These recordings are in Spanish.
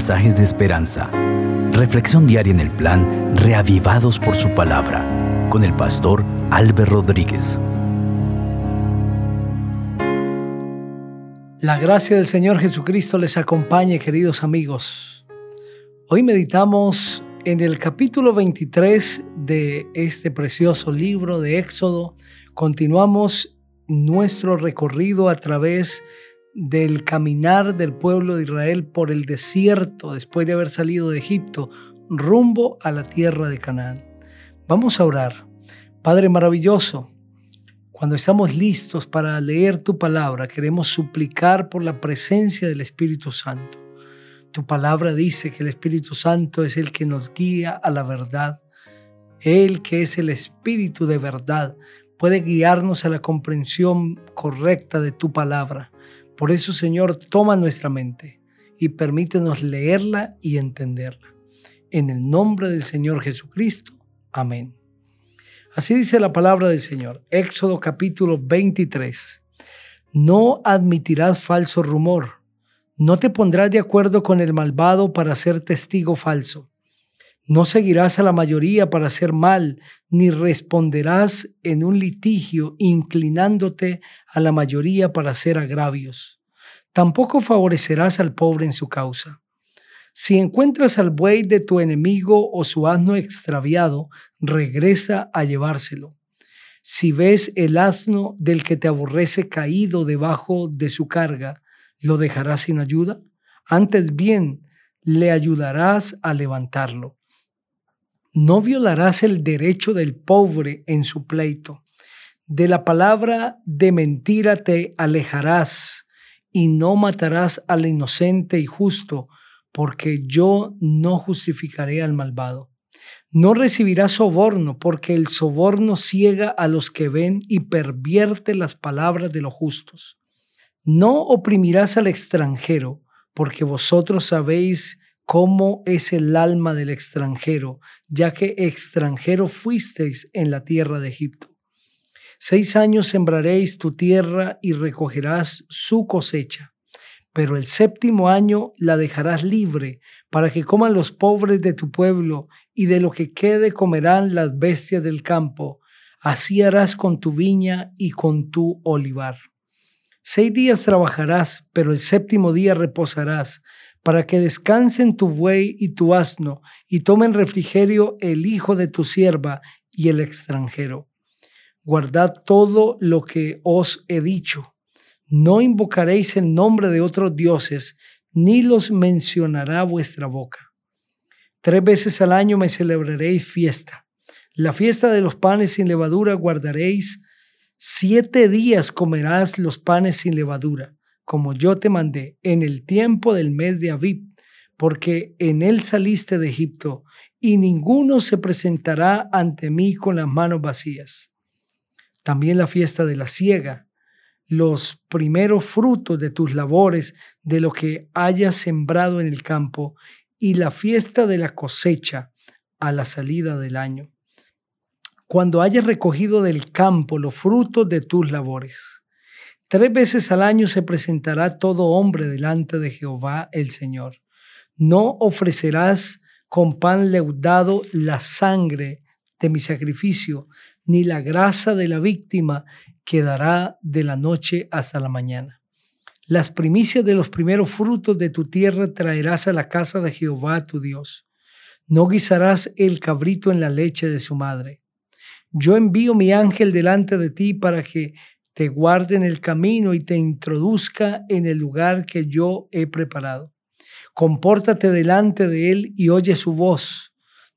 mensajes de esperanza. Reflexión diaria en el plan Reavivados por su palabra con el pastor Álvaro Rodríguez. La gracia del Señor Jesucristo les acompañe, queridos amigos. Hoy meditamos en el capítulo 23 de este precioso libro de Éxodo. Continuamos nuestro recorrido a través del caminar del pueblo de Israel por el desierto después de haber salido de Egipto rumbo a la tierra de Canaán. Vamos a orar. Padre maravilloso, cuando estamos listos para leer tu palabra, queremos suplicar por la presencia del Espíritu Santo. Tu palabra dice que el Espíritu Santo es el que nos guía a la verdad. Él que es el Espíritu de verdad puede guiarnos a la comprensión correcta de tu palabra. Por eso, Señor, toma nuestra mente y permítenos leerla y entenderla. En el nombre del Señor Jesucristo. Amén. Así dice la palabra del Señor. Éxodo capítulo 23. No admitirás falso rumor. No te pondrás de acuerdo con el malvado para ser testigo falso. No seguirás a la mayoría para hacer mal, ni responderás en un litigio inclinándote a la mayoría para hacer agravios. Tampoco favorecerás al pobre en su causa. Si encuentras al buey de tu enemigo o su asno extraviado, regresa a llevárselo. Si ves el asno del que te aborrece caído debajo de su carga, ¿lo dejarás sin ayuda? Antes bien, le ayudarás a levantarlo. No violarás el derecho del pobre en su pleito. De la palabra de mentira te alejarás y no matarás al inocente y justo, porque yo no justificaré al malvado. No recibirás soborno, porque el soborno ciega a los que ven y pervierte las palabras de los justos. No oprimirás al extranjero, porque vosotros sabéis cómo es el alma del extranjero, ya que extranjero fuisteis en la tierra de Egipto. Seis años sembraréis tu tierra y recogerás su cosecha, pero el séptimo año la dejarás libre para que coman los pobres de tu pueblo y de lo que quede comerán las bestias del campo. Así harás con tu viña y con tu olivar. Seis días trabajarás, pero el séptimo día reposarás para que descansen tu buey y tu asno, y tomen refrigerio el hijo de tu sierva y el extranjero. Guardad todo lo que os he dicho. No invocaréis el nombre de otros dioses, ni los mencionará vuestra boca. Tres veces al año me celebraréis fiesta. La fiesta de los panes sin levadura guardaréis. Siete días comerás los panes sin levadura como yo te mandé en el tiempo del mes de Abib, porque en él saliste de Egipto, y ninguno se presentará ante mí con las manos vacías. También la fiesta de la siega, los primeros frutos de tus labores, de lo que hayas sembrado en el campo, y la fiesta de la cosecha a la salida del año, cuando hayas recogido del campo los frutos de tus labores Tres veces al año se presentará todo hombre delante de Jehová el Señor. No ofrecerás con pan leudado la sangre de mi sacrificio, ni la grasa de la víctima quedará de la noche hasta la mañana. Las primicias de los primeros frutos de tu tierra traerás a la casa de Jehová tu Dios. No guisarás el cabrito en la leche de su madre. Yo envío mi ángel delante de ti para que te guarde en el camino y te introduzca en el lugar que yo he preparado. Compórtate delante de él y oye su voz.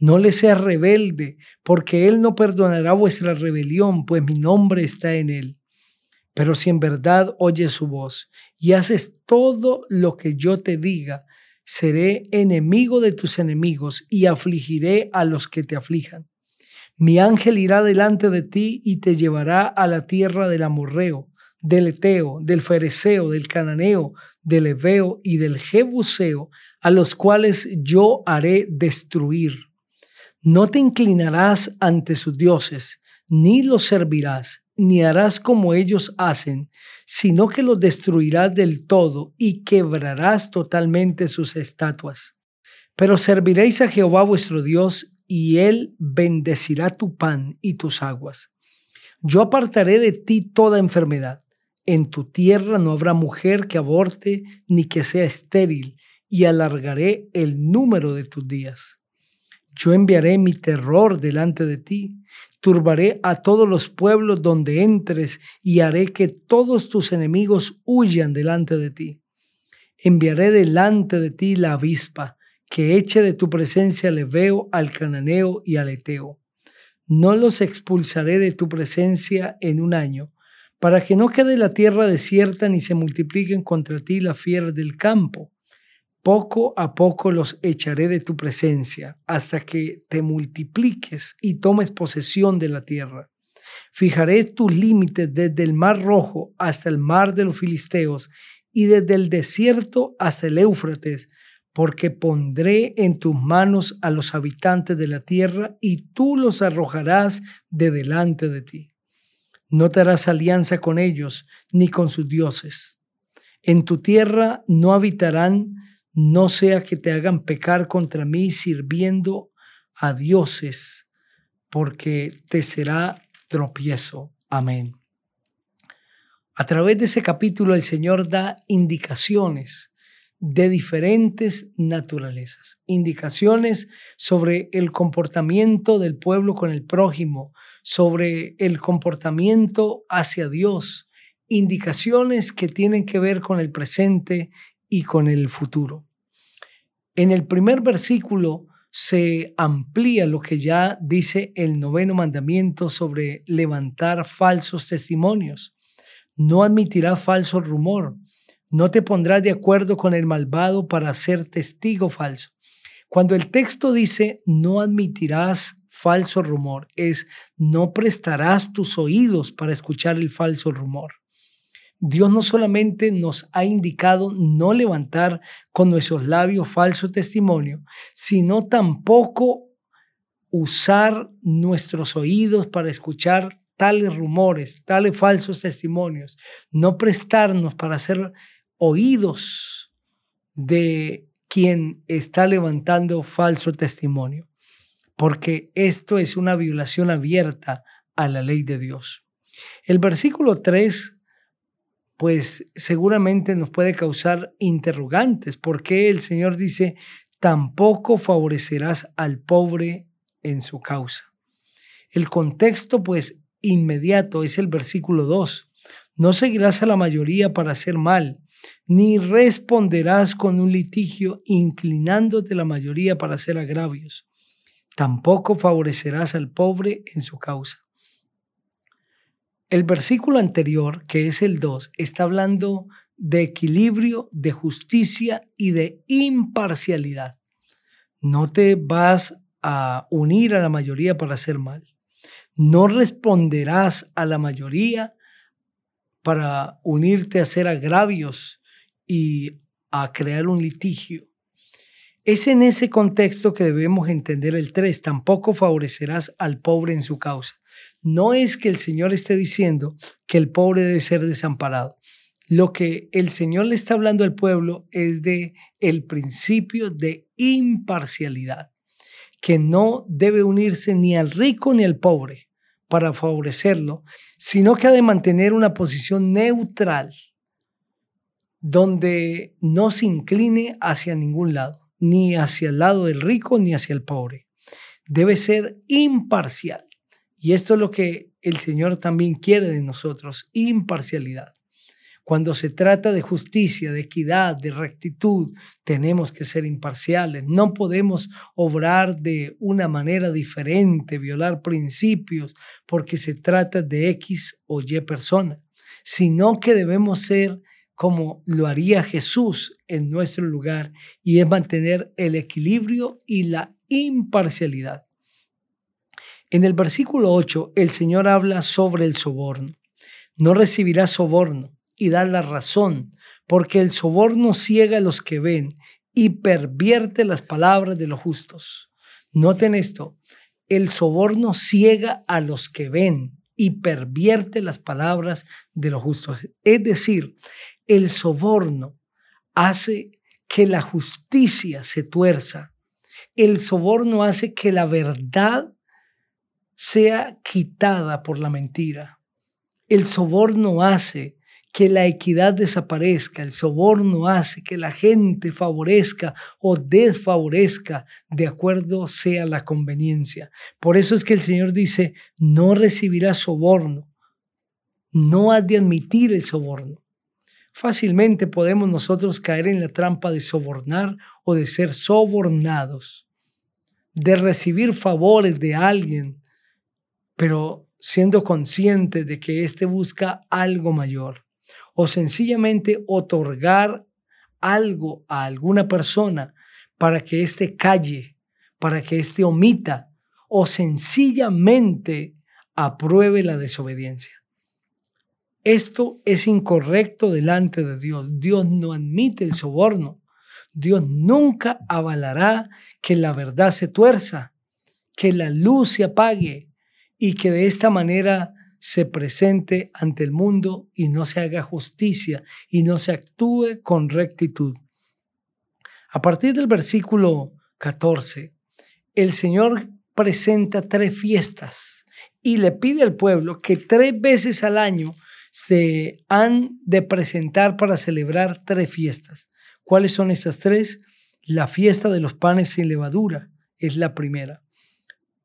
No le seas rebelde, porque él no perdonará vuestra rebelión, pues mi nombre está en él. Pero si en verdad oyes su voz y haces todo lo que yo te diga, seré enemigo de tus enemigos y afligiré a los que te aflijan. Mi ángel irá delante de ti y te llevará a la tierra del amorreo, del eteo, del fereceo, del cananeo, del ebeo y del jebuseo, a los cuales yo haré destruir. No te inclinarás ante sus dioses, ni los servirás, ni harás como ellos hacen, sino que los destruirás del todo y quebrarás totalmente sus estatuas. Pero serviréis a Jehová vuestro Dios, y él bendecirá tu pan y tus aguas. Yo apartaré de ti toda enfermedad. En tu tierra no habrá mujer que aborte ni que sea estéril, y alargaré el número de tus días. Yo enviaré mi terror delante de ti, turbaré a todos los pueblos donde entres y haré que todos tus enemigos huyan delante de ti. Enviaré delante de ti la avispa, que eche de tu presencia al Ebeo, al Cananeo y al Eteo. No los expulsaré de tu presencia en un año, para que no quede la tierra desierta ni se multipliquen contra ti las fieras del campo poco a poco los echaré de tu presencia hasta que te multipliques y tomes posesión de la tierra. Fijaré tus límites desde el mar rojo hasta el mar de los filisteos y desde el desierto hasta el Éufrates, porque pondré en tus manos a los habitantes de la tierra y tú los arrojarás de delante de ti. No te harás alianza con ellos ni con sus dioses. En tu tierra no habitarán no sea que te hagan pecar contra mí sirviendo a dioses, porque te será tropiezo. Amén. A través de ese capítulo el Señor da indicaciones de diferentes naturalezas, indicaciones sobre el comportamiento del pueblo con el prójimo, sobre el comportamiento hacia Dios, indicaciones que tienen que ver con el presente y con el futuro. En el primer versículo se amplía lo que ya dice el noveno mandamiento sobre levantar falsos testimonios. No admitirás falso rumor. No te pondrás de acuerdo con el malvado para ser testigo falso. Cuando el texto dice no admitirás falso rumor, es no prestarás tus oídos para escuchar el falso rumor. Dios no solamente nos ha indicado no levantar con nuestros labios falso testimonio, sino tampoco usar nuestros oídos para escuchar tales rumores, tales falsos testimonios, no prestarnos para ser oídos de quien está levantando falso testimonio, porque esto es una violación abierta a la ley de Dios. El versículo 3 pues seguramente nos puede causar interrogantes. ¿Por qué el Señor dice, tampoco favorecerás al pobre en su causa? El contexto, pues, inmediato es el versículo 2. No seguirás a la mayoría para hacer mal, ni responderás con un litigio inclinándote la mayoría para hacer agravios. Tampoco favorecerás al pobre en su causa. El versículo anterior, que es el 2, está hablando de equilibrio, de justicia y de imparcialidad. No te vas a unir a la mayoría para hacer mal. No responderás a la mayoría para unirte a hacer agravios y a crear un litigio. Es en ese contexto que debemos entender el 3. Tampoco favorecerás al pobre en su causa. No es que el Señor esté diciendo que el pobre debe ser desamparado. Lo que el Señor le está hablando al pueblo es de el principio de imparcialidad, que no debe unirse ni al rico ni al pobre para favorecerlo, sino que ha de mantener una posición neutral donde no se incline hacia ningún lado, ni hacia el lado del rico ni hacia el pobre. Debe ser imparcial. Y esto es lo que el Señor también quiere de nosotros, imparcialidad. Cuando se trata de justicia, de equidad, de rectitud, tenemos que ser imparciales. No podemos obrar de una manera diferente, violar principios, porque se trata de X o Y persona, sino que debemos ser como lo haría Jesús en nuestro lugar, y es mantener el equilibrio y la imparcialidad. En el versículo 8, el Señor habla sobre el soborno. No recibirás soborno y da la razón, porque el soborno ciega a los que ven y pervierte las palabras de los justos. Noten esto, el soborno ciega a los que ven y pervierte las palabras de los justos. Es decir, el soborno hace que la justicia se tuerza. El soborno hace que la verdad sea quitada por la mentira. El soborno hace que la equidad desaparezca, el soborno hace que la gente favorezca o desfavorezca de acuerdo sea la conveniencia. Por eso es que el Señor dice, no recibirá soborno, no ha de admitir el soborno. Fácilmente podemos nosotros caer en la trampa de sobornar o de ser sobornados, de recibir favores de alguien, pero siendo consciente de que éste busca algo mayor o sencillamente otorgar algo a alguna persona para que éste calle, para que éste omita o sencillamente apruebe la desobediencia. Esto es incorrecto delante de Dios. Dios no admite el soborno. Dios nunca avalará que la verdad se tuerza, que la luz se apague y que de esta manera se presente ante el mundo y no se haga justicia y no se actúe con rectitud. A partir del versículo 14, el Señor presenta tres fiestas y le pide al pueblo que tres veces al año se han de presentar para celebrar tres fiestas. ¿Cuáles son esas tres? La fiesta de los panes sin levadura es la primera.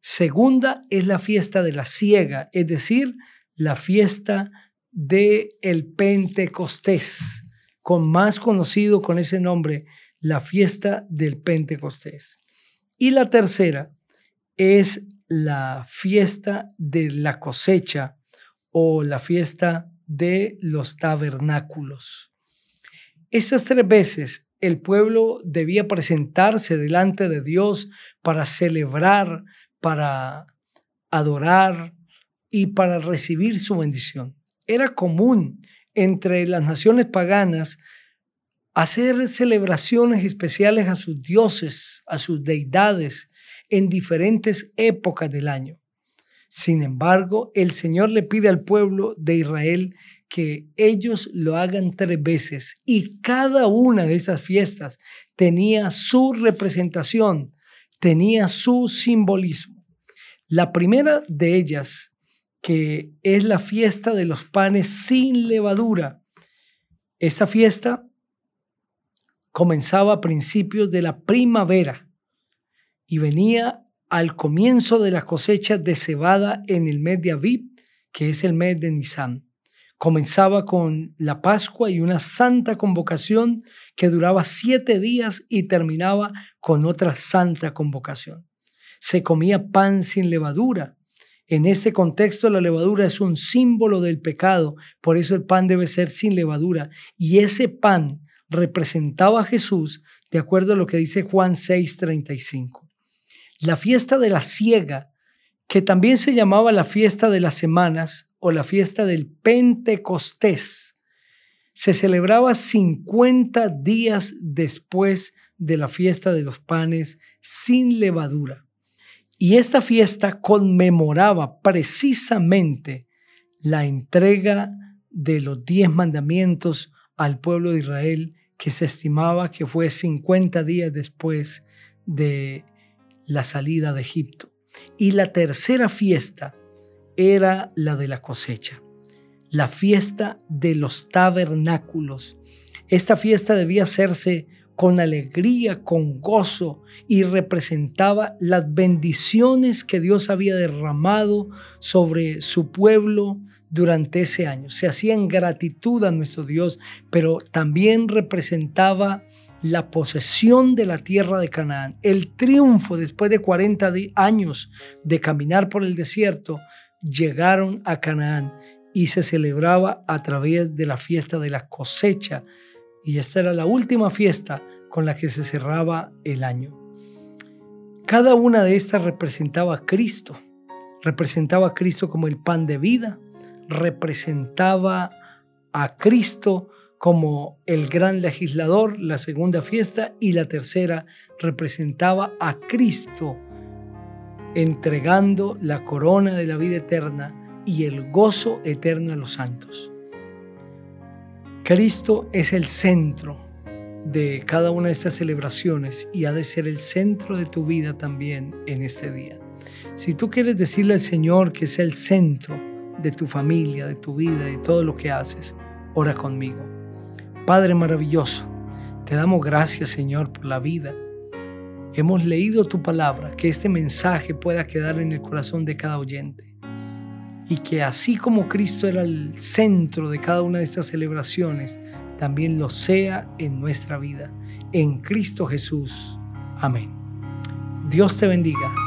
Segunda es la fiesta de la siega, es decir, la fiesta de el Pentecostés, con más conocido con ese nombre, la fiesta del Pentecostés. Y la tercera es la fiesta de la cosecha o la fiesta de los tabernáculos. Esas tres veces el pueblo debía presentarse delante de Dios para celebrar, para adorar y para recibir su bendición. Era común entre las naciones paganas hacer celebraciones especiales a sus dioses, a sus deidades, en diferentes épocas del año. Sin embargo, el Señor le pide al pueblo de Israel que ellos lo hagan tres veces y cada una de esas fiestas tenía su representación, tenía su simbolismo. La primera de ellas, que es la fiesta de los panes sin levadura. Esta fiesta comenzaba a principios de la primavera y venía al comienzo de la cosecha de cebada en el mes de Aviv, que es el mes de Nisan. Comenzaba con la Pascua y una santa convocación que duraba siete días y terminaba con otra santa convocación se comía pan sin levadura. En ese contexto la levadura es un símbolo del pecado, por eso el pan debe ser sin levadura. Y ese pan representaba a Jesús de acuerdo a lo que dice Juan 6:35. La fiesta de la siega, que también se llamaba la fiesta de las semanas o la fiesta del Pentecostés, se celebraba 50 días después de la fiesta de los panes sin levadura. Y esta fiesta conmemoraba precisamente la entrega de los diez mandamientos al pueblo de Israel, que se estimaba que fue 50 días después de la salida de Egipto. Y la tercera fiesta era la de la cosecha, la fiesta de los tabernáculos. Esta fiesta debía hacerse con alegría, con gozo, y representaba las bendiciones que Dios había derramado sobre su pueblo durante ese año. Se hacía en gratitud a nuestro Dios, pero también representaba la posesión de la tierra de Canaán, el triunfo después de 40 años de caminar por el desierto, llegaron a Canaán y se celebraba a través de la fiesta de la cosecha y esta era la última fiesta con la que se cerraba el año. Cada una de estas representaba a Cristo, representaba a Cristo como el pan de vida, representaba a Cristo como el gran legislador, la segunda fiesta, y la tercera representaba a Cristo entregando la corona de la vida eterna y el gozo eterno a los santos. Cristo es el centro de cada una de estas celebraciones y ha de ser el centro de tu vida también en este día. Si tú quieres decirle al Señor que es el centro de tu familia, de tu vida, de todo lo que haces, ora conmigo. Padre maravilloso, te damos gracias Señor por la vida. Hemos leído tu palabra, que este mensaje pueda quedar en el corazón de cada oyente y que así como Cristo era el centro de cada una de estas celebraciones, también lo sea en nuestra vida. En Cristo Jesús. Amén. Dios te bendiga